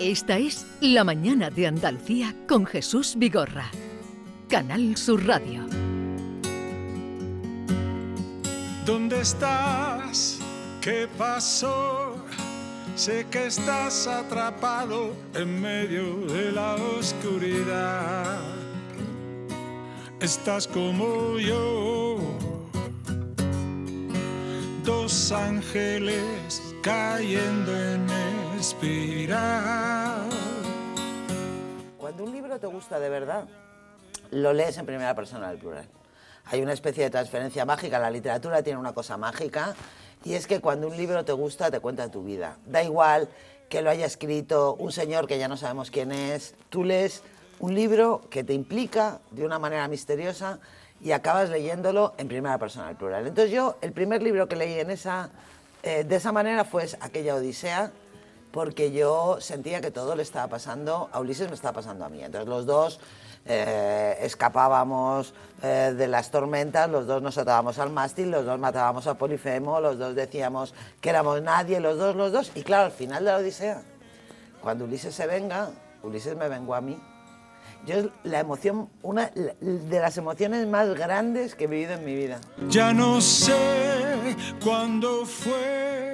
Esta es La Mañana de Andalucía con Jesús Vigorra. Canal Sur Radio. ¿Dónde estás? ¿Qué pasó? Sé que estás atrapado en medio de la oscuridad. Estás como yo, dos ángeles cayendo en Cuando un libro te gusta de verdad, lo lees en primera persona del plural. Hay una especie de transferencia mágica, la literatura tiene una cosa mágica y es que cuando un libro te gusta te cuenta tu vida. Da igual que lo haya escrito un señor que ya no sabemos quién es, tú lees un libro que te implica de una manera misteriosa y acabas leyéndolo en primera persona del plural. Entonces yo, el primer libro que leí en esa eh, de esa manera fue aquella Odisea, porque yo sentía que todo le estaba pasando, a Ulises me estaba pasando a mí. Entonces los dos eh, escapábamos eh, de las tormentas, los dos nos atábamos al mástil, los dos matábamos a Polifemo, los dos decíamos que éramos nadie, los dos, los dos. Y claro, al final de la Odisea, cuando Ulises se venga, Ulises me vengó a mí. Yo la emoción, una de las emociones más grandes que he vivido en mi vida. Ya no sé cuándo fue.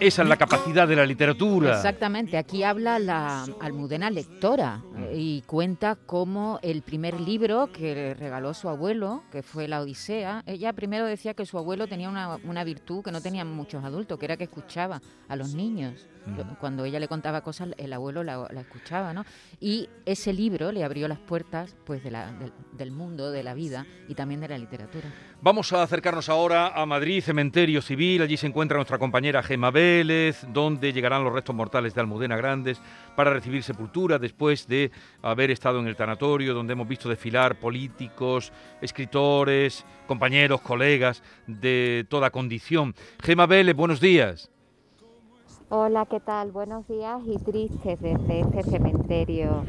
Esa es la capacidad de la literatura. Exactamente, aquí habla la almudena lectora Mm. y cuenta cómo el primer libro que le regaló su abuelo, que fue La Odisea, ella primero decía que su abuelo tenía una, una virtud que no tenían muchos adultos, que era que escuchaba a los niños. Lo- Cuando ella le contaba cosas, el abuelo la, la escuchaba, ¿no? Y ese libro le abrió las puertas pues, de la- del, del mundo, de la vida y también de la literatura. Vamos a acercarnos ahora a Madrid, cementerio civil. Allí se encuentra nuestra compañera Gema Vélez, donde llegarán los restos mortales de Almudena Grandes para recibir sepultura después de haber estado en el tanatorio, donde hemos visto desfilar políticos, escritores, compañeros, colegas de toda condición. Gema Vélez, buenos días. Hola, ¿qué tal? Buenos días y tristes desde este cementerio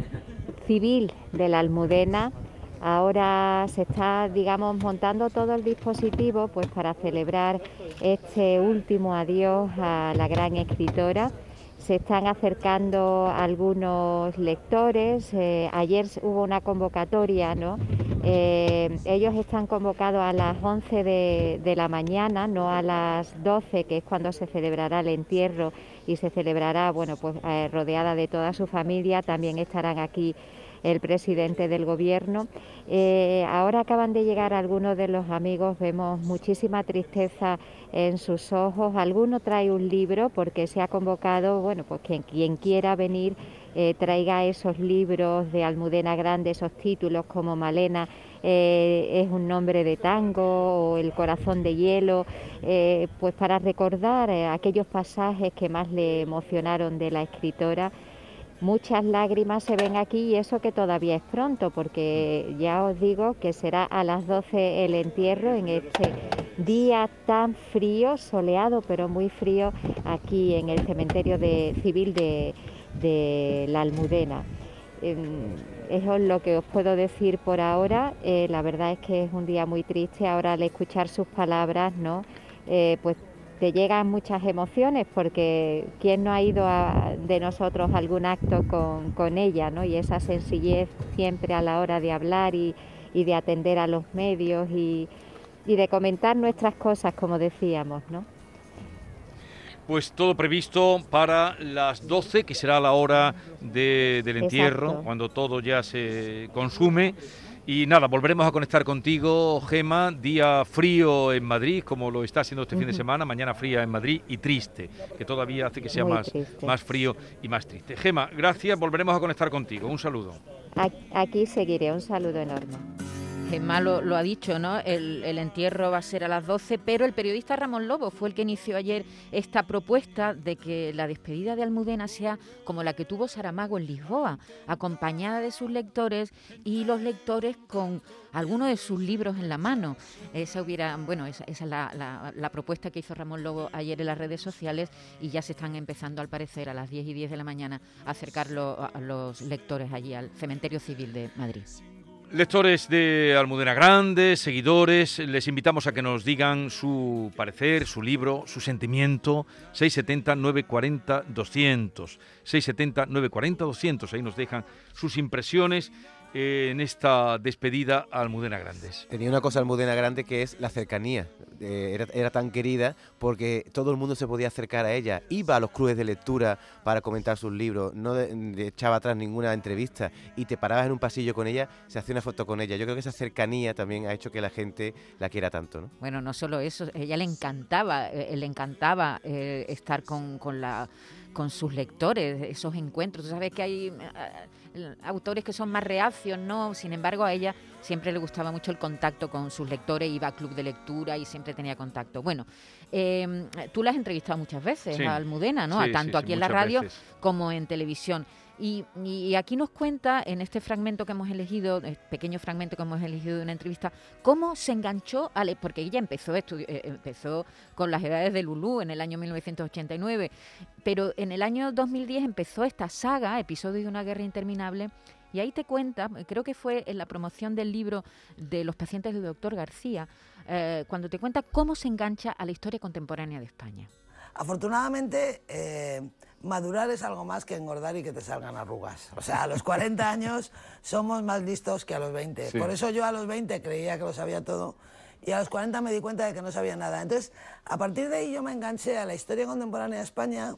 civil de la Almudena. Ahora se está, digamos, montando todo el dispositivo pues para celebrar este último adiós a la gran escritora. Se están acercando algunos lectores. eh, ayer hubo una convocatoria, ¿no? Eh, ellos están convocados a las 11 de, la mañana, no a las 12, que es cuando se celebrará el entierro y se celebrará, bueno, pues eh, rodeada de toda su familia. También estarán aquí el presidente del gobierno. Eh, ahora acaban de llegar algunos de los amigos, vemos muchísima tristeza en sus ojos. Alguno trae un libro porque se ha convocado, bueno, pues quien, quien quiera venir eh, traiga esos libros de Almudena Grande, esos títulos como Malena eh, es un nombre de tango o El corazón de hielo, pues para recordar aquellos pasajes que más le emocionaron de la escritora. Muchas lágrimas se ven aquí y eso que todavía es pronto, porque ya os digo que será a las 12 el entierro en este día tan frío, soleado pero muy frío, aquí en el cementerio de, civil de, la Almudena. Em, Eso es lo que os puedo decir por ahora. Eh, la verdad es que es un día muy triste. Ahora al escuchar sus palabras, ¿no? Eh, pues te llegan muchas emociones porque quién no ha ido a- de nosotros a algún acto con, con ella, ¿no? Y esa sencillez siempre a la hora de hablar y, y de atender a los medios y, y de comentar nuestras cosas, como decíamos, ¿no? Pues todo previsto para las 12, que será la hora de- del entierro, Exacto. cuando todo ya se consume. Y nada, volveremos a conectar contigo, Gema. Día frío en Madrid, como lo está haciendo este fin de semana. Mañana fría en Madrid y triste, que todavía hace que sea Muy más, triste. más frío y más triste. Gema, gracias. Volveremos a conectar contigo. Un saludo. Aquí seguiré. Un saludo enorme. Gemma lo, lo ha dicho, ¿no? El, entierro va a ser a las 12, pero el periodista Ramón Lobo fue el que inició ayer esta propuesta de que la despedida de Almudena sea como la que tuvo Saramago en Lisboa, acompañada de sus lectores y los lectores con algunos de sus libros en la mano. Esa hubiera, bueno, esa, esa es la, propuesta que hizo Ramón Lobo ayer en las redes sociales y ya se están empezando, al parecer, a las 10 y 10 de la mañana a acercar lo- a los lectores allí al cementerio civil de Madrid. Lectores de Almudena Grande, seguidores, les invitamos a que nos digan su parecer, su libro, su sentimiento, 670-940-200, 670-940-200, ahí nos dejan sus impresiones en esta despedida a Almudena Grandes. Tenía una cosa Almudena Grande que es la cercanía. Eh, era, tan querida porque todo el mundo se podía acercar a ella. Iba a los clubes de lectura para comentar sus libros, no echaba atrás ninguna entrevista y te parabas en un pasillo con ella, se hacía una foto con ella. Yo creo que esa cercanía también ha hecho que la gente la quiera tanto. ¿no? Bueno, no solo eso, ella le encantaba, eh, le encantaba eh, estar con, con la con sus lectores, esos encuentros. Tú sabes que hay eh, autores que son más reacios, ¿no? Sin embargo, a ella siempre le gustaba mucho el contacto con sus lectores, iba a club de lectura y siempre tenía contacto. Bueno, em, tú la has entrevistado muchas veces a Almudena, ¿no? tanto aquí en la radio como en televisión. Y, aquí nos cuenta, en este fragmento que hemos elegido, este pequeño fragmento que hemos elegido de una entrevista, cómo se enganchó, a porque ella empezó, eh, empezó con las edades de Lulú en el año 1989, pero en el año 2010 empezó esta saga, Episodio de una guerra interminable, y ahí te cuenta, creo que fue en la promoción del libro de los pacientes del doctor García, eh, cuando te cuenta cómo se engancha a la historia contemporánea de España. Afortunadamente, eh, madurar es algo más que engordar y que te salgan arrugas. O sea, a los 40 años somos más listos que a los 20. Por eso yo a los 20 creía que lo sabía todo y a los 40 me di cuenta de que no sabía nada. Entonces, a partir de ahí yo me enganché a la historia contemporánea de España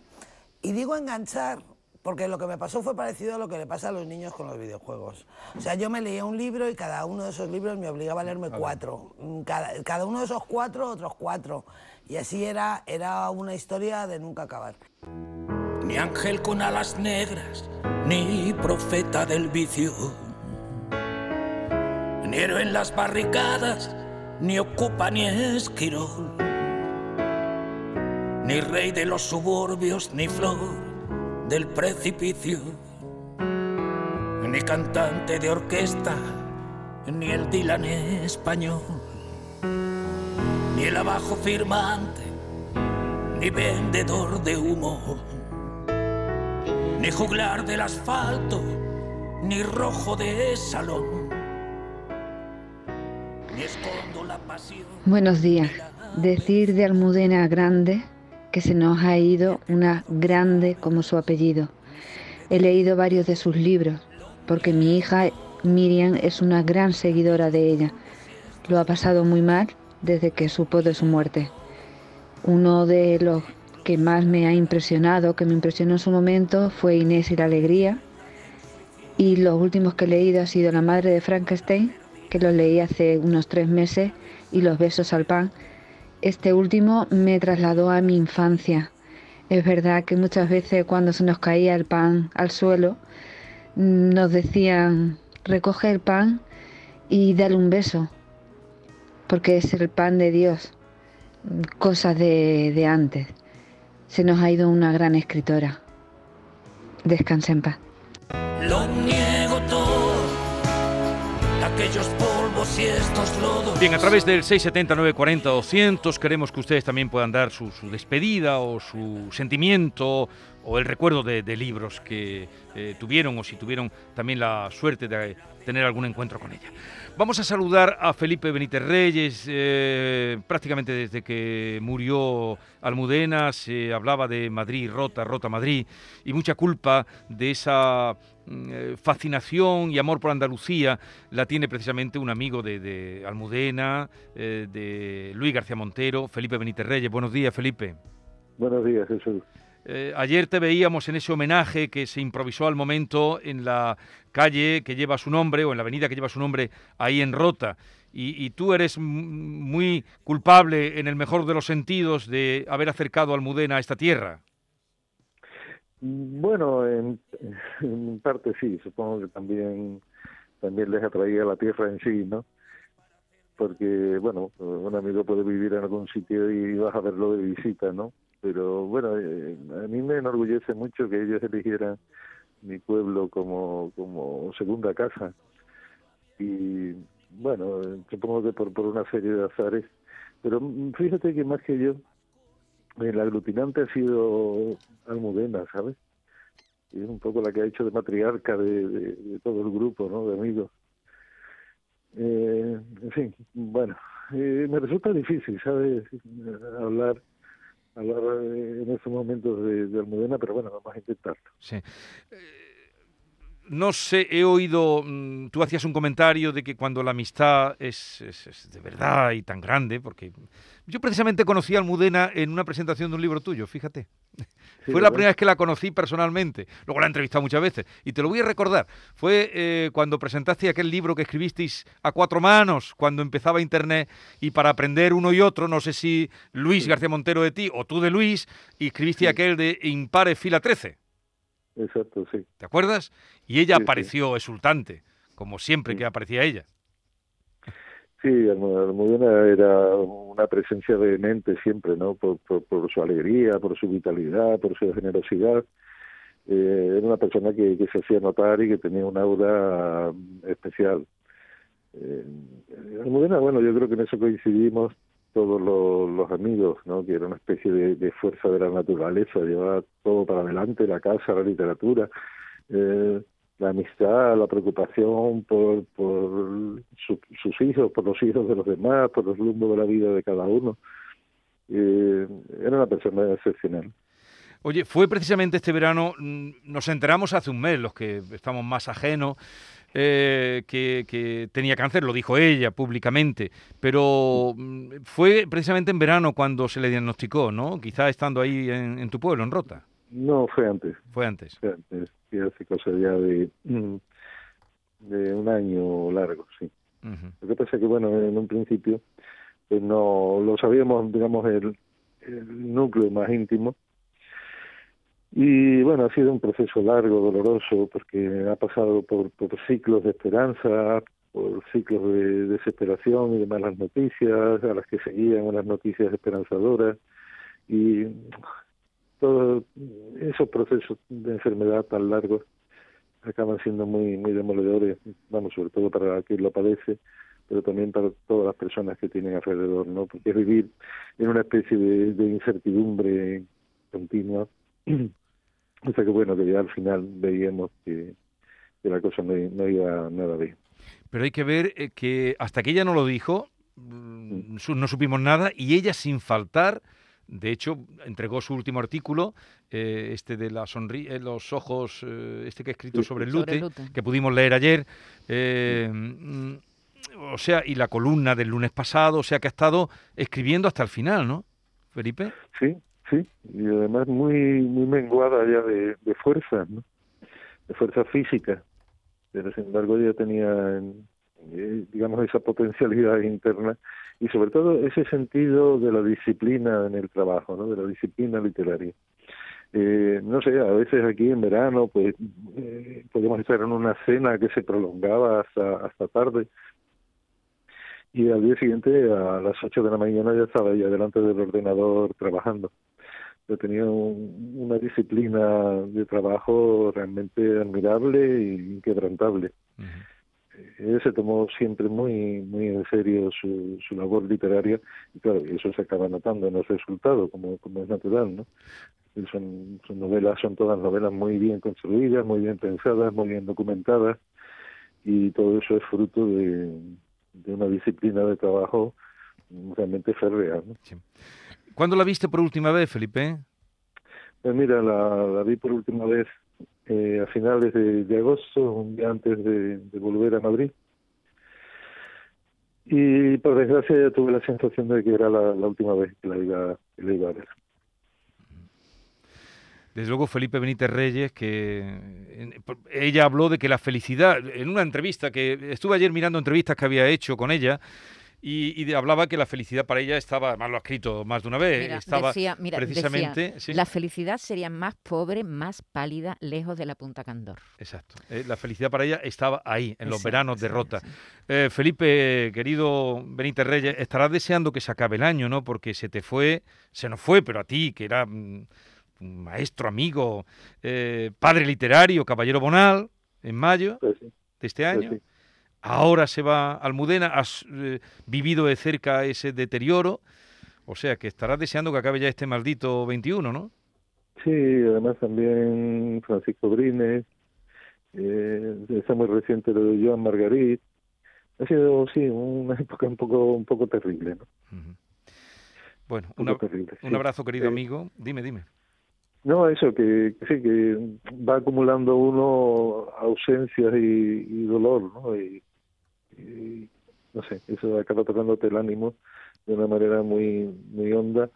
y digo enganchar porque lo que me pasó fue parecido a lo que le pasa a los niños con los videojuegos. O sea, yo me leía un libro y cada uno de esos libros me obligaba a leerme cuatro. Cada, cada uno de esos cuatro, otros cuatro. Y así era, era una historia de nunca acabar. Ni ángel con alas negras, ni profeta del vicio. Ni héroe en las barricadas, ni ocupa ni esquirol. Ni rey de los suburbios, ni flor del precipicio. Ni cantante de orquesta, ni el Dylan español ni el abajo firmante, ni vendedor de humo, ni juglar del asfalto, ni rojo de salón, ni escondo la pasión. Buenos días. Decir de Almudena Grande se nos ha ido una grande como su apellido. He leído varios de sus libros porque mi hija Miriam es una gran seguidora de ella. Lo ha pasado muy mal desde que supo de su muerte. Uno de los que más me ha impresionado, que me impresionó en su momento, fue Inés y la Alegría. Y los últimos que he leído ha sido La Madre de Frankenstein, que los leí hace unos tres meses, y Los Besos al Pan. Este último me trasladó a mi infancia. Es verdad que muchas veces cuando se nos caía el pan al suelo, nos decían, recoge el pan y dale un beso porque es el pan de Dios, cosas de, antes. Se nos ha ido una gran escritora. Descansa en paz. Bien, a través del 679 40 200 queremos que ustedes también puedan dar su, despedida o su sentimiento o el recuerdo de, libros que eh, tuvieron o si tuvieron también la suerte de tener algún encuentro con ella. Vamos a saludar a Felipe Benítez Reyes. Eh, prácticamente desde que murió Almudena se hablaba de Madrid, Rota, Rota Madrid, y mucha culpa de esa mm, eh, fascinación y amor por Andalucía la tiene precisamente un amigo de, Almudena, eh, de Luis García Montero, Felipe Benítez Reyes. Buenos días, Felipe. Buenos días, Jesús. Eh, ayer te veíamos en ese homenaje que se improvisó al momento en la calle que lleva su nombre o en la avenida que lleva su nombre ahí en Rota. Y, tú eres muy culpable en el mejor de los sentidos de haber acercado a Almudena a esta tierra. Bueno, en, parte sí, supongo que también también les atraía la tierra en sí, ¿no? Porque, bueno, un amigo puede vivir en algún sitio y vas a verlo de visita, ¿no? Pero bueno, eh, a mí me enorgullece mucho que ellos eligieran mi pueblo como, como segunda casa. Y bueno, supongo que por, por una serie de azares, pero fíjate que más que yo, el aglutinante ha sido Almudena, ¿sabes? Y es un poco la que ha hecho de matriarca de, de, todo el grupo, ¿no? De amigos. Eh, en fin, bueno, eh, me resulta difícil, ¿sabes? Hablar hablar eh, en estos momentos de, de, Almudena, pero bueno, vamos a intentarlo. Sí. No sé, he oído, mm, tú hacías un comentario de que cuando la amistad es, es, de verdad y tan grande, porque yo precisamente conocí a Almudena en una presentación de un libro tuyo, fíjate. Fue la primera vez que la conocí personalmente. Luego la he entrevistado muchas veces. Y te lo voy a recordar. Fue eh, cuando presentaste aquel libro que escribisteis a cuatro manos, cuando empezaba Internet, y para aprender uno y otro, no sé si Luis García Montero de ti o tú de Luis, y escribiste aquel de Impare Fila 13. Exacto, sí. ¿Te acuerdas? Y ella apareció exultante, como siempre que aparecía ella. Sí, Almudena era una presencia vehemente siempre, ¿no? Por, por, su alegría, por su vitalidad, por su generosidad. Eh, era una persona que, se hacía notar y que tenía una aura especial. Eh, Almudena, bueno, yo creo que en eso coincidimos todos los, amigos, ¿no? que era una especie de, fuerza de la naturaleza, llevaba todo para adelante, la casa, la literatura, eh, la amistad, la preocupación por, por sus hijos, por los hijos de los demás, por los rumbos de la vida de cada uno. Eh, era una persona excepcional. Oye, fue precisamente este verano, mm, nos enteramos hace un mes, los que estamos más ajenos, eh, que, tenía cáncer, lo dijo ella públicamente, pero mm, fue precisamente en verano cuando se le diagnosticó, ¿no? Quizá estando ahí en, tu pueblo, en Rota. No, fue antes. Fue antes. Fue antes, hace cosa ya de, mm, de un año largo, sí. Lo que pasa es que, bueno, en un principio, pues no lo sabíamos, digamos, el, el núcleo más íntimo, y bueno, ha sido un proceso largo, doloroso, porque ha pasado por, por ciclos de esperanza, por ciclos de desesperación y de malas noticias, a las que seguían unas noticias esperanzadoras. Y todos esos procesos de enfermedad tan largos acaban siendo muy muy demoledores, vamos, sobre todo para quien lo padece, pero también para todas las personas que tienen alrededor, ¿no? Porque vivir en una especie de incertidumbre continua o sea que bueno, que ya al final veíamos que, la cosa no, iba nada bien. Pero hay que ver eh, que hasta que ella no lo dijo, mm, no supimos nada y ella sin faltar, de hecho, entregó su último artículo, eh, este de la sonrisa, eh, los ojos, este que ha escrito sobre el lute, que pudimos leer ayer. Mm, o sea, y la columna del lunes pasado, o sea, que ha estado escribiendo hasta el final, ¿no, Felipe? Sí, Sí, y además muy muy menguada ya de, de fuerza, ¿no? de fuerza física. Pero sin embargo ella tenía, eh, digamos, esa potencialidad interna y sobre todo ese sentido de la disciplina en el trabajo, ¿no? de la disciplina literaria. Eh, no sé, a veces aquí en verano, pues eh, podíamos estar en una cena que se prolongaba hasta, hasta tarde y al día siguiente a las 8 de la mañana ya estaba ella delante del ordenador trabajando tenía una disciplina de trabajo realmente admirable e inquebrantable. Él se tomó siempre muy muy en serio su, su labor literaria y claro, eso se acaba notando en el resultado, como, como es natural, ¿no? Son, sus novelas son todas novelas muy bien construidas, muy bien pensadas, muy bien documentadas y todo eso es fruto de, de una disciplina de trabajo realmente férrea. ¿no? ¿Cuándo la viste por última vez, Felipe? Pues mira, la, vi por última vez eh, a finales de, agosto, un día antes de, volver a Madrid. Y por desgracia tuve la sensación de que era la, última vez que la, iba, a ver. Desde luego Felipe Benítez Reyes, que ella habló de que la felicidad, en una entrevista que estuve ayer mirando entrevistas que había hecho con ella, y, hablaba que la felicidad para ella estaba, además lo ha escrito más de una vez, estaba precisamente... La felicidad sería más pobre, más pálida, lejos de la Punta Candor. Exacto. Eh, la felicidad para ella estaba ahí, en los veranos de Rota. Eh, Felipe, querido Benítez Reyes, estarás deseando que se acabe el año, ¿no? Porque se te fue, se nos fue, pero a ti, que era mm, maestro, amigo, eh, padre literario, caballero Bonal, en mayo pues de este pues año ahora se va Almudena, has eh, vivido de cerca ese deterioro, o sea que estarás deseando que acabe ya este maldito 21, ¿no? Sí, además también Francisco Brines, eh, está muy reciente lo de Joan Margarit, ha sido sí una época un poco un poco terrible ¿no? bueno un, abrazo querido amigo. Dime dime. No eso que, sí que va acumulando uno ausencias y, dolor no y, no sé eso acaba tocándote el ánimo de una manera muy muy honda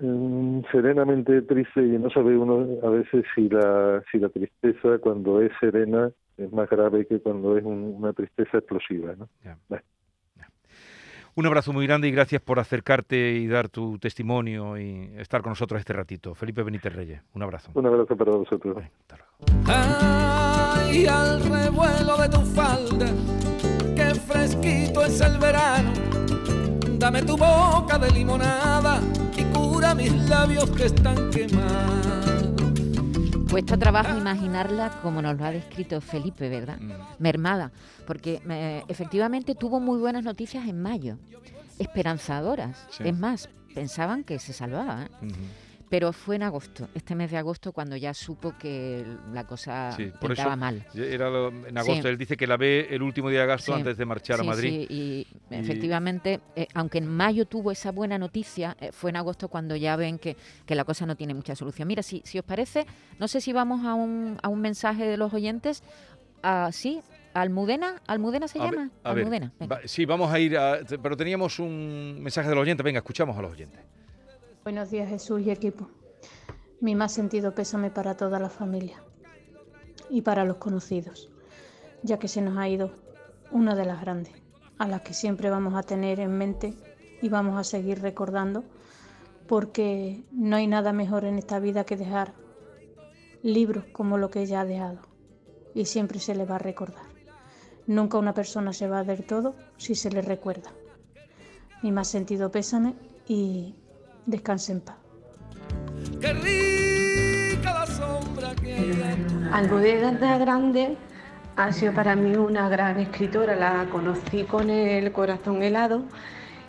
mm, serenamente triste y no sabe uno a veces si la si la tristeza cuando es serena es más grave que cuando es una tristeza explosiva. ¿no? Un abrazo muy grande y gracias por acercarte y dar tu testimonio y estar con nosotros este ratito. Felipe Benítez Reyes, un abrazo. Un abrazo para vosotros. Ay, al revuelo de tu falda, fresquito es el verano. Dame tu boca de limonada y cura mis labios que están quemados. Cuesta trabajo imaginarla como nos lo ha descrito Felipe, ¿verdad? Mm. Mermada, porque eh, efectivamente tuvo muy buenas noticias en mayo, esperanzadoras. Es más, pensaban que se salvaba. ¿eh? Pero fue en agosto, este mes de agosto, cuando ya supo que la cosa sí, pintaba mal. Era en agosto, él dice que la ve el último día de agosto antes de marchar a Madrid. Sí, y, efectivamente, eh, aunque en mayo tuvo esa buena noticia, eh, fue en agosto cuando ya ven que, que, la cosa no tiene mucha solución. Mira, si, si os parece, no sé si vamos a un, a un mensaje de los oyentes. Ah, sí, Almudena, ¿Almudena se llama? Almudena. sí, vamos a ir a, pero teníamos un mensaje de los oyentes. Venga, escuchamos a los oyentes. Buenos días Jesús y equipo. Mi más sentido pésame para toda la familia y para los conocidos, ya que se nos ha ido una de las grandes, a las que siempre vamos a tener en mente y vamos a seguir recordando, porque no hay nada mejor en esta vida que dejar libros como lo que ella ha dejado, y siempre se le va a recordar. Nunca una persona se va a ver todo si se le recuerda. Mi más sentido pésame y Descanse en paz. Qué rica la sombra que Grande ha sido para mí una gran escritora. La conocí con el corazón helado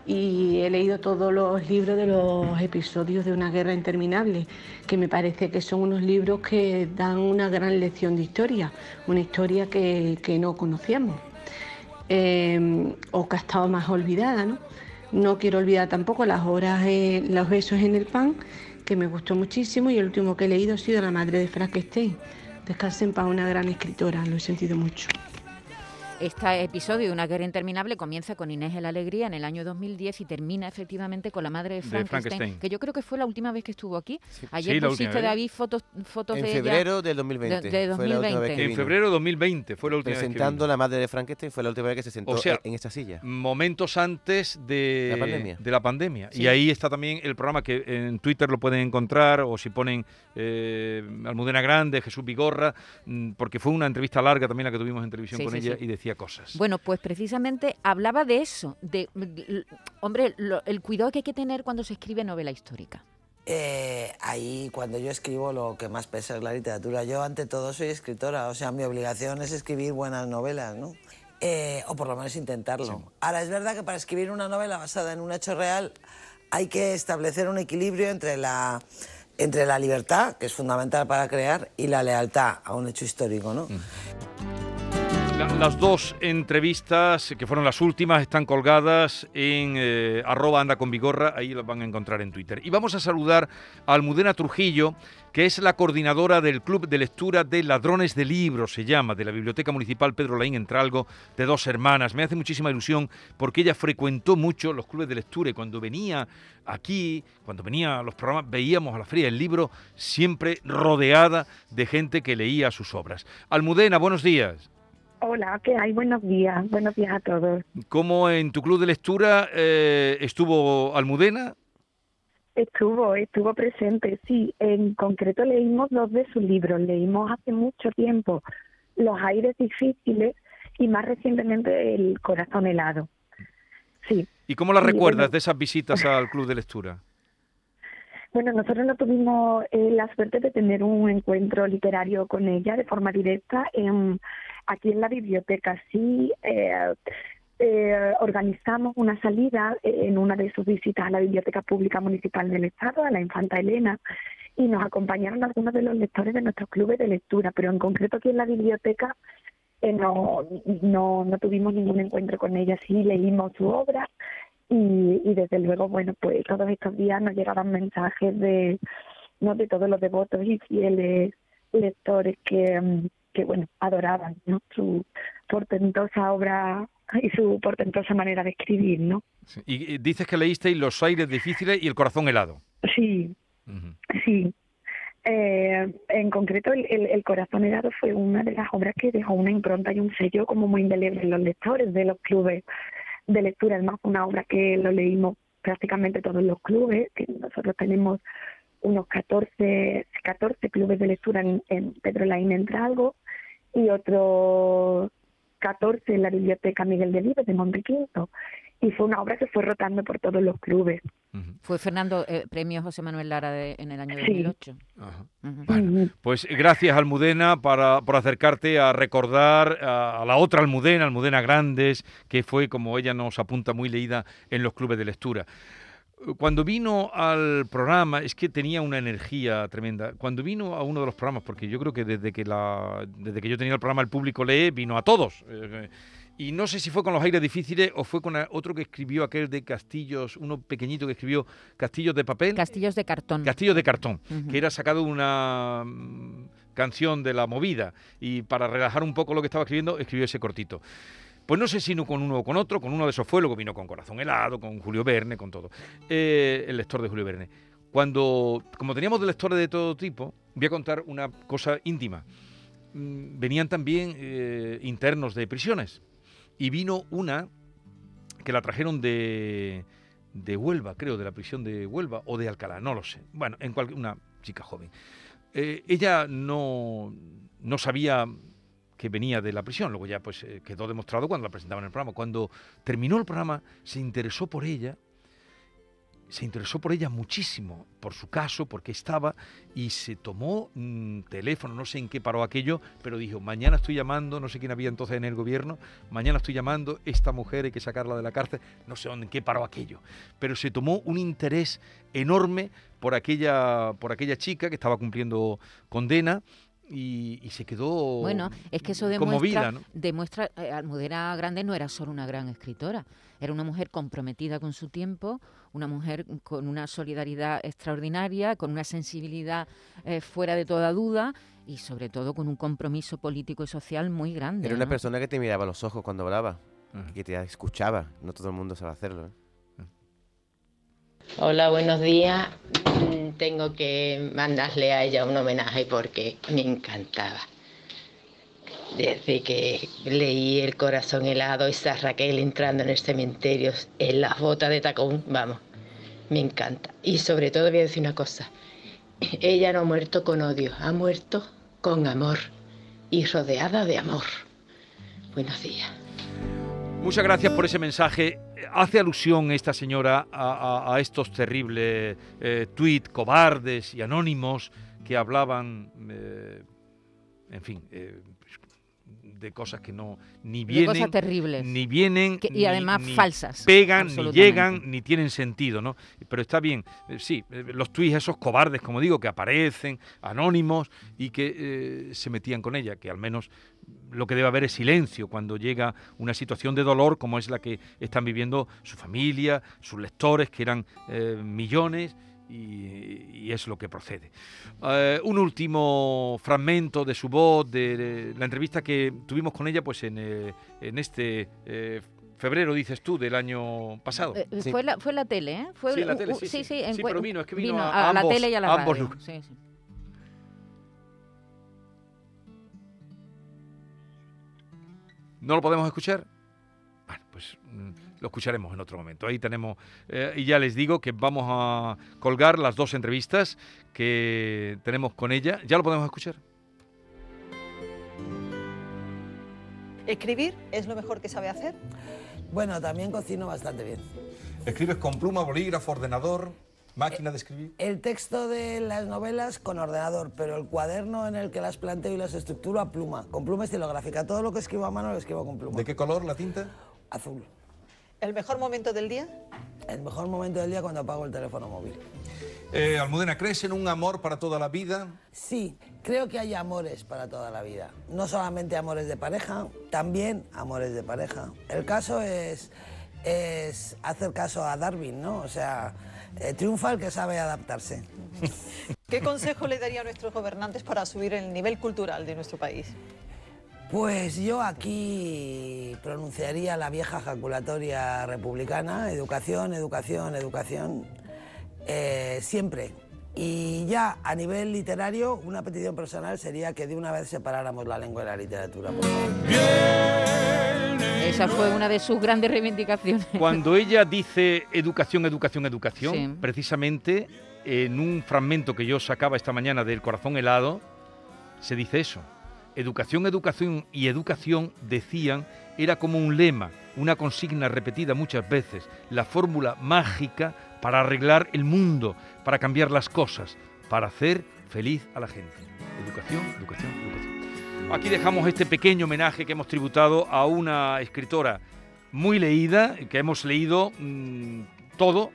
y he leído todos los libros de los episodios de Una guerra interminable, que me parece que son unos libros que dan una gran lección de historia, una historia que, no conocíamos eh, o que ha estado más olvidada. ¿no? No quiero olvidar tampoco las horas, eh, los besos en el pan, que me gustó muchísimo, y el último que he leído ha sido La madre de Frankenstein. Descansen para una gran escritora, lo he sentido mucho. Este episodio de Una guerra interminable comienza con Inés el Alegría en el año 2010 y termina efectivamente con la madre de Frankenstein, que yo creo que fue la última vez que estuvo aquí. Ayer pusiste, David, fotos, fotos de febrero del 2020. De, 2020. en febrero de 2020 fue la última Presentando vez la madre de Frankenstein fue la última vez que se sentó en esta silla. Momentos antes de la pandemia. De la pandemia. Y ahí está también el programa que en Twitter lo pueden encontrar o si ponen eh, Almudena Grande, Jesús Vigorra, mm, porque fue una entrevista larga también la que tuvimos en televisión con ella y decía cosas. Bueno, pues precisamente hablaba de eso, de, hombre, el cuidado que hay que tener cuando se escribe novela histórica. Eh, ahí cuando yo escribo lo que más pesa es la literatura. Yo ante todo soy escritora, o sea, mi obligación es escribir buenas novelas, ¿no? Eh, o por lo menos intentarlo. Ahora, es verdad que para escribir una novela basada en un hecho real hay que establecer un equilibrio entre la entre la libertad, que es fundamental para crear, y la lealtad a un hecho histórico, ¿no? Las dos entrevistas, que fueron las últimas, están colgadas en eh, arroba anda con vigorra, ahí las van a encontrar en Twitter. Y vamos a saludar a Almudena Trujillo, que es la coordinadora del Club de Lectura de Ladrones de Libros, se llama, de la Biblioteca Municipal Pedro Laín Entralgo, de dos hermanas. Me hace muchísima ilusión porque ella frecuentó mucho los clubes de lectura y cuando venía aquí, cuando venía a los programas, veíamos a la fría el libro siempre rodeada de gente que leía sus obras. Almudena, buenos días. Hola, ¿qué hay? Buenos días, buenos días a todos. ¿Cómo en tu club de lectura eh, estuvo Almudena? Estuvo, estuvo presente, sí. En concreto leímos dos de sus libros. Leímos hace mucho tiempo Los aires difíciles y más recientemente El corazón helado. Sí. ¿Y cómo la recuerdas de esas visitas al club de lectura? Bueno, nosotros no tuvimos eh, la suerte de tener un encuentro literario con ella de forma directa en, aquí en la biblioteca. Sí, eh, eh, organizamos una salida en una de sus visitas a la Biblioteca Pública Municipal del Estado, a la Infanta Elena, y nos acompañaron algunos de los lectores de nuestros clubes de lectura, pero en concreto aquí en la biblioteca eh, no, no, no tuvimos ningún encuentro con ella, sí leímos su obra y, y desde luego, bueno, pues todos estos días nos llegaban mensajes de, ¿no? de todos los devotos y fieles lectores que, mm, que bueno, adoraban ¿no? su portentosa obra y su portentosa manera de escribir, ¿no? Sí. Y, dices que leísteis Los aires difíciles y El corazón helado. Sí, sí. Eh, en concreto, el, el, el Corazón helado fue una de las obras que dejó una impronta y un sello como muy indeleble en los lectores de los clubes de lectura. Además, una obra que lo leímos prácticamente todos los clubes, que nosotros tenemos unos 14, 14 clubes de lectura en, en Pedro Laín Entralgo y otros 14 en la Biblioteca Miguel de Vives de Montequinto. Y fue una obra que fue rotando por todos los clubes. Fue Fernando, eh, premio José Manuel Lara de- en el año Sí. 2008. Ujú. Bueno, pues gracias Almudena para, por acercarte a recordar a, a la otra Almudena, Almudena Grandes, que fue, como ella nos apunta, muy leída en los clubes de lectura. Cuando vino al programa, es que tenía una energía tremenda. Cuando vino a uno de los programas, porque yo creo que desde que, la, desde que yo tenía el programa El Público Lee, vino a todos. eh, y no sé si fue con los aires difíciles o fue con otro que escribió aquel de Castillos, uno pequeñito que escribió Castillos de papel. Castillos de cartón. Castillos de cartón, que era sacado una mm, canción de la movida y para relajar un poco lo que estaba escribiendo, escribió ese cortito. Pues no sé si no con uno o con otro, con uno de esos fue, luego vino con Corazón Helado, con Julio Verne, con todo. Eh, el lector de Julio Verne. Cuando, como teníamos de lectores de todo tipo, voy a contar una cosa íntima. Mm, Venían también eh, internos de prisiones y vino una que la trajeron de, de Huelva, creo, de la prisión de Huelva o de Alcalá, no lo sé. Bueno, en cual- una chica joven. Eh, ella no, no sabía que venía de la prisión, luego ya pues eh, quedó demostrado cuando la presentaban en el programa. Cuando terminó el programa se interesó por ella, se interesó por ella muchísimo, por su caso, porque estaba, y se tomó mm, teléfono, no sé en qué paró aquello, pero dijo, mañana estoy llamando, no sé quién había entonces en el gobierno, mañana estoy llamando, esta mujer hay que sacarla de la cárcel, no sé en qué paró aquello, pero se tomó un interés enorme por aquella, por aquella chica que estaba cumpliendo condena y, y se quedó Bueno, es que eso demuestra, ¿no? demuestra eh, Almudena Grande no era solo una gran escritora, era una mujer comprometida con su tiempo, una mujer con una solidaridad extraordinaria, con una sensibilidad eh, fuera de toda duda y sobre todo con un compromiso político y social muy grande. Era una ¿no? persona que te miraba a los ojos cuando hablaba, que te escuchaba. No todo el mundo sabe hacerlo. ¿eh? Hola, buenos días. Tengo que mandarle a ella un homenaje porque me encantaba. Desde que leí El corazón helado, esa Raquel entrando en el cementerio en las botas de tacón, vamos, me encanta. Y sobre todo voy a decir una cosa, ella no ha muerto con odio, ha muerto con amor y rodeada de amor. Buenos días. Muchas gracias por ese mensaje. Hace alusión esta señora a, estos terribles eh, cobardes y anónimos que hablaban, eh, en fin, eh, de cosas que no ni De vienen, cosas terribles. ni vienen, Que- y ni- además ni falsas, pegan, ni llegan, ni tienen sentido, ¿no? Pero está bien, eh, sí, eh, los tuits esos cobardes, como digo, que aparecen, anónimos y que eh, se metían con ella, que al menos lo que debe haber es silencio cuando llega una situación de dolor como es la que están viviendo su familia, sus lectores, que eran eh, millones, y, y es lo que procede. Eh, un último fragmento de su voz, de, de la entrevista que tuvimos con ella pues en, eh, en este eh, febrero, dices tú, del año pasado. Eh, fue, la, fue la tele, ¿eh? Fue Sí, la tele, sí, sí. Sí, pero vino, es que vino a a, la ambos- tele y a la a ambos radio. Sí, sí. ¿No lo podemos escuchar? Bueno, pues mm, lo escucharemos en otro momento. Ahí tenemos, eh, y ya les digo que vamos a colgar las dos entrevistas que tenemos con ella. ¿Ya lo podemos escuchar? ¿Escribir es lo mejor que sabe hacer? Bueno, también cocino bastante bien. ¿Escribes con pluma, bolígrafo, ordenador, máquina de escribir? El texto de las novelas con ordenador, pero el cuaderno en el que las planteo y las estructuro a pluma, con pluma estilográfica. Todo lo que escribo a mano lo escribo con pluma. ¿De qué color la tinta? Azul. ¿El mejor momento del día? El mejor momento del día cuando apago el teléfono móvil. Eh, Almudena, ¿crees en un amor para toda la vida? Sí, creo que hay amores para toda la vida. No solamente amores de pareja, también amores de pareja. El caso es, es hacer caso a Darwin, ¿no? O sea, eh, triunfa el que sabe adaptarse. ¿Qué consejo le daría a nuestros gobernantes para subir el nivel cultural de nuestro país? Pues yo aquí pronunciaría la vieja jaculatoria republicana, educación, educación, educación, eh, siempre. Y ya a nivel literario, una petición personal sería que de una vez separáramos la lengua de la literatura. Por favor. Esa fue una de sus grandes reivindicaciones. Cuando ella dice educación, educación, educación, Sí. precisamente en un fragmento que yo sacaba esta mañana del corazón helado, se dice eso. Educación, educación y educación, decían, era como un lema, una consigna repetida muchas veces, la fórmula mágica para arreglar el mundo, para cambiar las cosas, para hacer feliz a la gente. Educación, educación, educación. Aquí dejamos este pequeño homenaje que hemos tributado a una escritora muy leída, que hemos leído mm, todo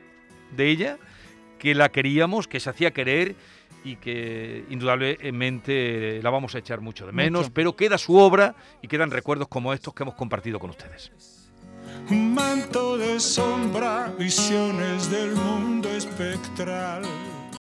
de ella, que la queríamos, que se hacía querer y que indudablemente la vamos a echar mucho de menos, Mucho. pero queda su obra y quedan recuerdos como estos que hemos compartido con ustedes. Un manto de sombra, visiones del mundo espectral.